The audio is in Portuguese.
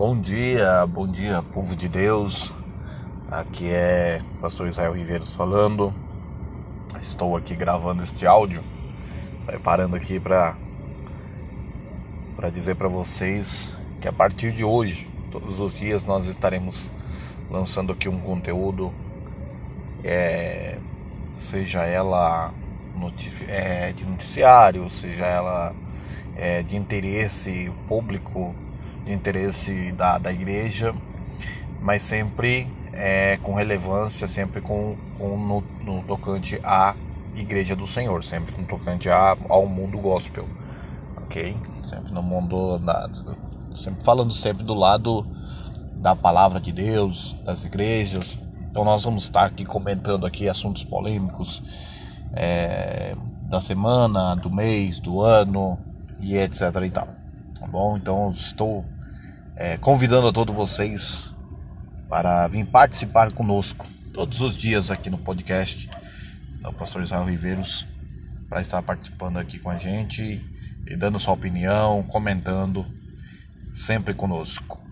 Bom dia, bom dia, povo de Deus. Aqui é Pastor Israel Riveiros falando. Estou aqui gravando este áudio, preparando aqui para para dizer para vocês que a partir de hoje, todos os dias nós estaremos lançando aqui um conteúdo, é, seja ela é, de noticiário, seja ela é, de interesse público interesse da, da igreja, mas sempre é, com relevância, sempre com, com no, no, tocante à igreja do Senhor, sempre no tocante ao mundo gospel, ok? Sempre no mundo, da, sempre falando sempre do lado da palavra de Deus, das igrejas. Então nós vamos estar aqui comentando aqui assuntos polêmicos é, da semana, do mês, do ano e etc e tal tá bom? Então estou é, convidando a todos vocês para vir participar conosco todos os dias aqui no podcast do Pastor Israel Riveiros para estar participando aqui com a gente e dando sua opinião, comentando sempre conosco.